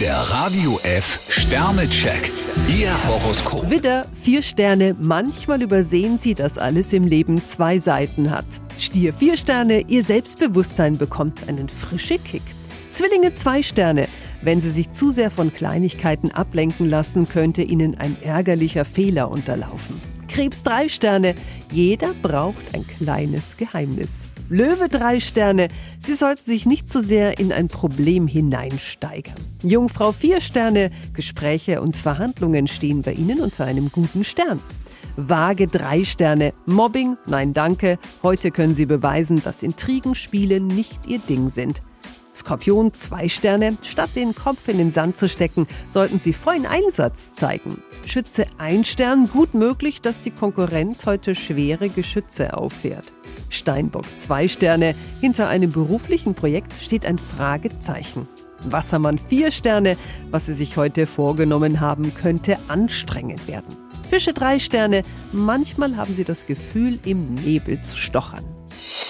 Der Radio F Sternecheck. Ihr Horoskop. Widder, vier Sterne. Manchmal übersehen Sie, dass alles im Leben zwei Seiten hat. Stier, vier Sterne. Ihr Selbstbewusstsein bekommt einen frischen Kick. Zwillinge, zwei Sterne. Wenn Sie sich zu sehr von Kleinigkeiten ablenken lassen, könnte Ihnen ein ärgerlicher Fehler unterlaufen. Krebs, drei Sterne. Jeder braucht ein kleines Geheimnis. Löwe drei Sterne. Sie sollten sich nicht zu sehr in ein Problem hineinsteigern. Jungfrau vier Sterne. Gespräche und Verhandlungen stehen bei Ihnen unter einem guten Stern. Waage drei Sterne. Mobbing? Nein, danke. Heute können Sie beweisen, dass Intrigenspiele nicht Ihr Ding sind. Skorpion zwei Sterne. Statt den Kopf in den Sand zu stecken, sollten Sie vollen Einsatz zeigen. Schütze ein Stern. Gut möglich, dass die Konkurrenz heute schwere Geschütze auffährt. Steinbock zwei Sterne. Hinter einem beruflichen Projekt steht ein Fragezeichen. Wassermann vier Sterne. Was Sie sich heute vorgenommen haben, könnte anstrengend werden. Fische drei Sterne. Manchmal haben Sie das Gefühl, im Nebel zu stochern.